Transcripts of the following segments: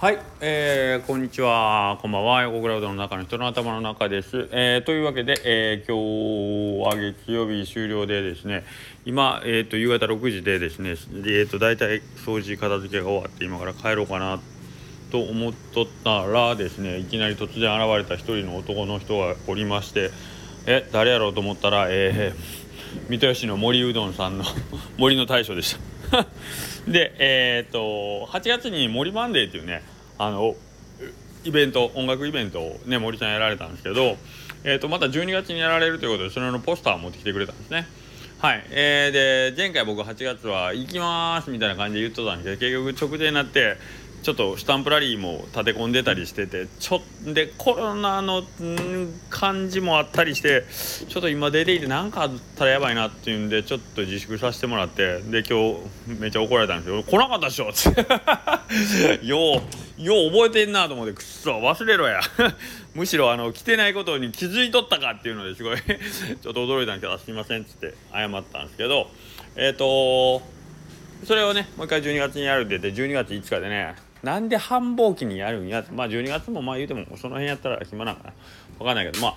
はい、えー、こんにちは、こんばんは、横クラウドの中の人の頭の中です。えー、というわけで、えー、今日は月曜日終了でですね、今、えーと、夕方6時でですね、えーと、大体掃除、片付けが終わって、今から帰ろうかなと思っとったらですね、いきなり突然現れた一人の男の人がおりまして、え、誰やろうと思ったら、えー、三豊市の森うどんさんの森の大将でした。でえっ、と8月に森マンデーっていうねあのイベント音楽イベントをね森ちゃんやられたんですけど、えーと、また12月にやられるということでそれのポスターを持ってきてくれたんですね。はい、えー、で前回僕8月は行きますみたいな感じで言ってたんですけど結局直前になってちょっとスタンプラリーも立て込んでたりしててちょでコロナの感じもあったりしてちょっと今出ていて何かあったらやばいなっていうんでちょっと自粛させてもらってで今日めっちゃ怒られたんですけど「来なかったっしょ」って。ようよう覚えてんなと思ってくっそ忘れろや。むしろあの来てないことに気づいとったかっていうのですごい。ちょっと驚いたんですけど「すいません」っつって謝ったんですけど。えっ、ー、とそれをねもう一回12月にやるって言って12月5日でねなんで繁忙期にやるんや。まあ12月もまあ言うてもその辺やったら暇なんかな。分かんないけどまあ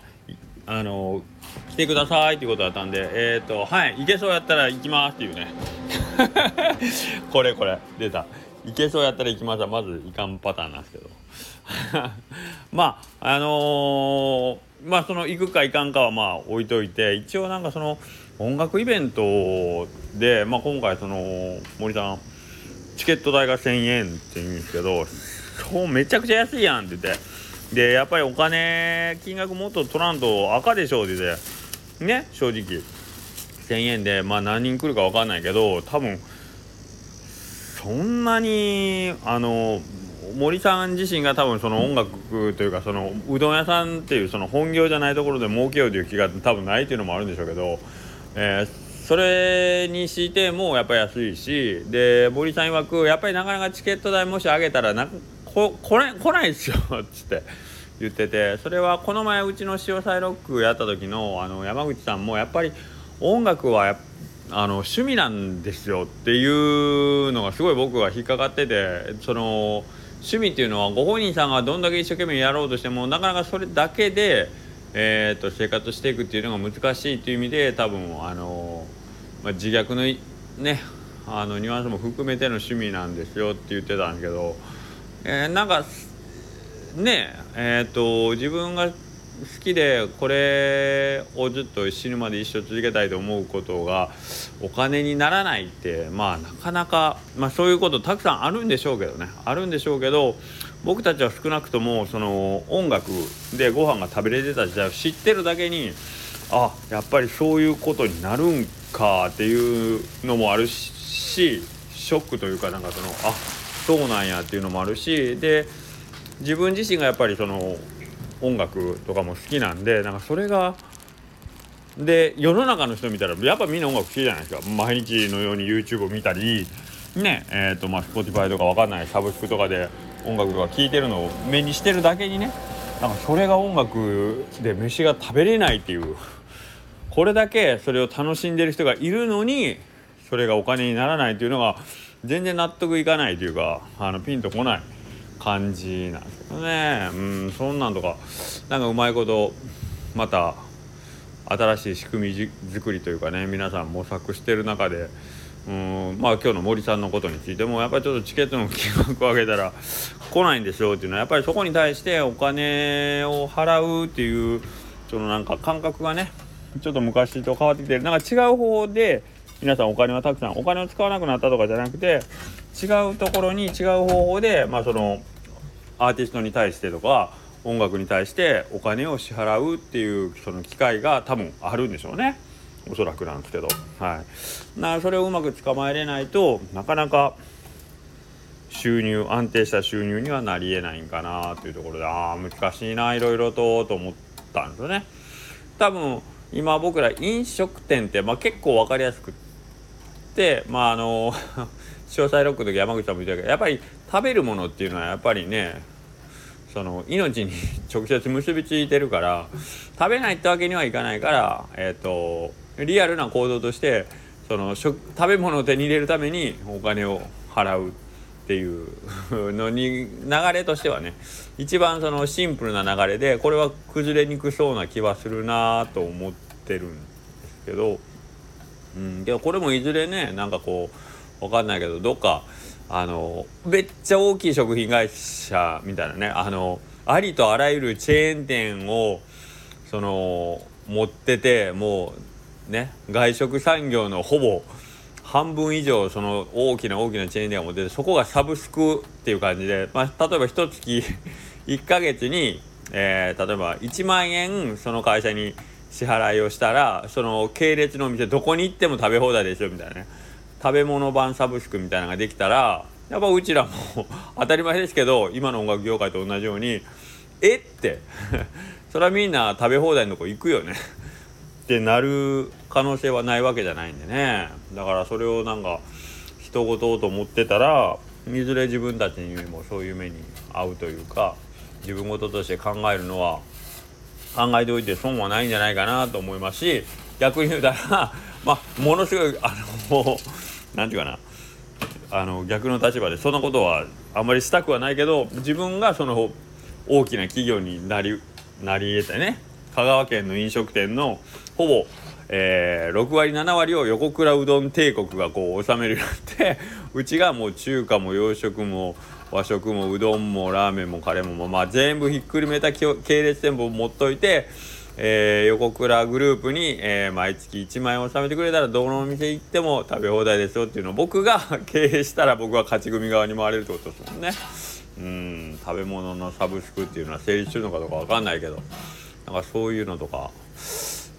あの来てくださいっていうことだったんでえっ、ー、とはい行けそうやったら行きますっていうね。これこれ出た。行けそうやったら行きますはまずいかんパターンなんですけど。まああのー、まあその行くか行かんかはまあ置いといて一応なんかその音楽イベントで、まあ、今回その森さんチケット代が1000円って言うんですけどそうめちゃくちゃ安いやんって言って。でやっぱりお金金額もっと取らんと赤でしょって言ってね正直。1000円でまあ何人来るか分かんないけど多分そんなにあの森さん自身が多分その音楽というかそのうどん屋さんっていうその本業じゃないところで儲けようという気が多分ないっていうのもあるんでしょうけど、えーそれにしてもやっぱり安いしで森さん曰くやっぱりなかなかチケット代もし上げたらなこ来れ来ないですよっつって言っててそれはこの前うちの潮サイロックやった時のあの山口さんもやっぱり音楽はあの趣味なんですよっていうのがすごい僕は引っかかっててその趣味っていうのはご本人さんがどんだけ一生懸命やろうとしてもなかなかそれだけで、えーと、生活していくっていうのが難しいっていう意味で多分あのまあ、自虐のねあのニュアンスも含めての趣味なんですよって言ってたんですけど、えー、なんかねえっ、ー、と自分が好きでこれをずっと死ぬまで一生続けたいと思うことがお金にならないってまあなかなか、まあ、そういうことたくさんあるんでしょうけどね。あるんでしょうけど僕たちは少なくともその音楽でご飯が食べれてた時代を知ってるだけにあやっぱりそういうことになるんかっていうのもあるしショックというかなんかそのあそうなんやっていうのもあるしで自分自身がやっぱりその音楽とかも好きなんでなんかそれがで世の中の人見たらやっぱみんな音楽好きじゃないですか。毎日のように YouTube を見たりねえっ、ー、とまあ Spotify とかわかんないサブスクとかで音楽とか聴いてるのを目にしてるだけにねなんかそれが音楽で飯が食べれないっていうこれだけそれを楽しんでる人がいるのにそれがお金にならないというのが全然納得いかないというかあのピンとこない感じなんですけどね。うんそんなんとかなんかうまいことまた新しい仕組み作りというかね皆さん模索してる中でうんまあ今日の森さんのことについてもやっぱりちょっとチケットの金額を上げたら来ないんでしょうっていうのはやっぱりそこに対してお金を払うっていうそのなんか感覚がねちょっと昔と変わってきてる。なんか違う方法で皆さんお金はたくさんお金を使わなくなったとかじゃなくて違うところに違う方法でまあそのアーティストに対してとか音楽に対してお金を支払うっていうその機会が多分あるんでしょうね。おそらくなんですけど。はい。なそれをうまく捕まえれないとなかなか収入安定した収入にはなりえないんかなというところでああ難しいないろいろとと思ったんですよね。多分今僕ら飲食店って、まあ、結構分かりやすくってまああの 詳細ロックの時山口さんも言ったけどやっぱり食べるものっていうのはやっぱりねその命に 直接結びついてるから食べないってわけにはいかないからえっ、ー、とリアルな行動としてその食食べ物を手に入れるためにお金を払う。っていうのに流れとしてはね一番そのシンプルな流れでこれは崩れにくそうな気はするなと思ってるんですけど、うん、でもこれもいずれねなんかこう分かんないけどどっかあのめっちゃ大きい食品会社みたいなねあのありとあらゆるチェーン店をその持っててもうね外食産業のほぼ半分以上その大きな大きなチェーン店を持っててそこがサブスクっていう感じで、まあ、例えば一月 1ヶ月に、えー、例えば1万円その会社に支払いをしたらその系列のお店どこに行っても食べ放題でしょみたいなね。食べ物版サブスクみたいなのができたらやっぱうちらも 当たり前ですけど今の音楽業界と同じようにえって。それはみんな食べ放題のとこ行くよね。ってなる可能性はないわけじゃないんでね。だからそれをなんか人事と思ってたらいずれ自分たちにもそういう目に遭うというか自分事として考えるのは考えておいて損はないんじゃないかなと思いますし逆に言うたら まあものすごいあの 何て言うかな。あの逆の立場でそんなことはあんまりしたくはないけど自分がその大きな企業になりなり得てね香川県の飲食店のほぼ、えー、6割7割を横倉うどん帝国がこう治めるようになって うちがもう中華も洋食も和食もうどんもラーメンもカレーも、まあ、全部ひっくるめた系列店舗を持っといて、えー、横倉グループに、えー、毎月1万円納めてくれたらどのお店行っても食べ放題ですよっていうのを僕が 経営したら僕は勝ち組側に回れるってことですもんね。うん食べ物のサブスクっていうのは成立するのかどうか分かんないけどなんかそういうのとか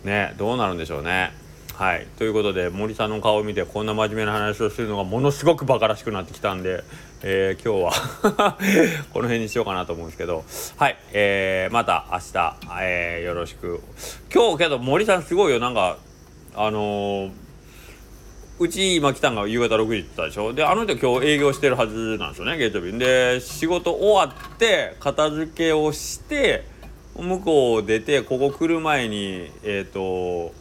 ねどうなるんでしょうね。はい、ということで森さんの顔を見てこんな真面目な話をするのがものすごくバカらしくなってきたんで、えー、今日は この辺にしようかなと思うんですけど。はい、えー、また明日、えー、よろしく。今日けど森さんすごいよ。なんかあのうち今来たんが夕方6時って言ったでしょ？であの人今日営業してるはずなんですよね月曜日。で仕事終わって片付けをして向こう出てここ来る前にえっ、ー、と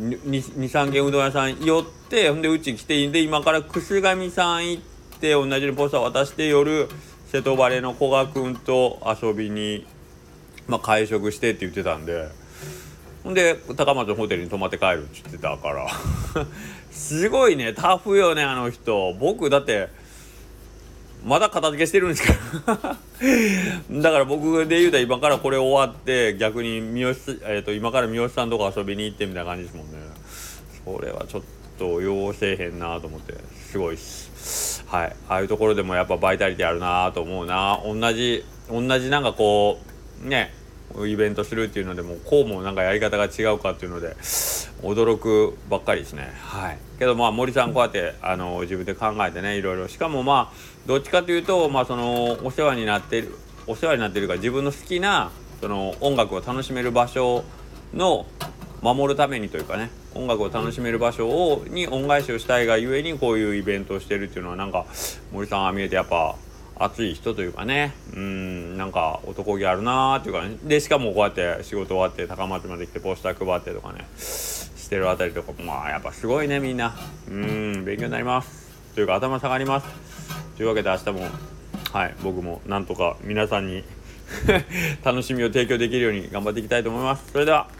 23軒うどん屋さん寄ってほんでうち来ていいんで今から楠上さん行って同じようにポスター渡して夜瀬戸晴れの古賀君と遊びに、まあ、会食してって言ってたんでほんで高松のホテルに泊まって帰るって言ってたから。すごいねタフよねあの人。僕だってまだ片付けしてるんですけど。だから僕で言うたら今からこれ終わって逆に三好、えーと、今から三好さんとか遊びに行ってみたいな感じですもんね。それはちょっと要せえへんなと思ってすごいっす。はい。ああいうところでもやっぱバイタリティあるなと思うな。同じ同じなんかこうね。イベントするっていうのでもこうもなんかやり方が違うかっていうので驚くばっかりですね。はい。けどまあ森さんこうやってあの自分で考えてねいろいろ。しかもまあどっちかというとまあそのお世話になってるお世話になってるか自分の好きなその音楽を楽しめる場所の守るためにというかね音楽を楽しめる場所をに恩返しをしたいがゆえにこういうイベントをしてるっていうのはなんか森さんが見えてやっぱ熱い人というかね。うんなんか男気あるなーっていうかね。でしかもこうやって仕事終わって高松まで来てポスター配ってとかね。してるあたりとかまあやっぱすごいねみんな。うん勉強になります。というか頭下がります。というわけで明日もはい僕もなんとか皆さんに 楽しみを提供できるように頑張っていきたいと思います。それでは。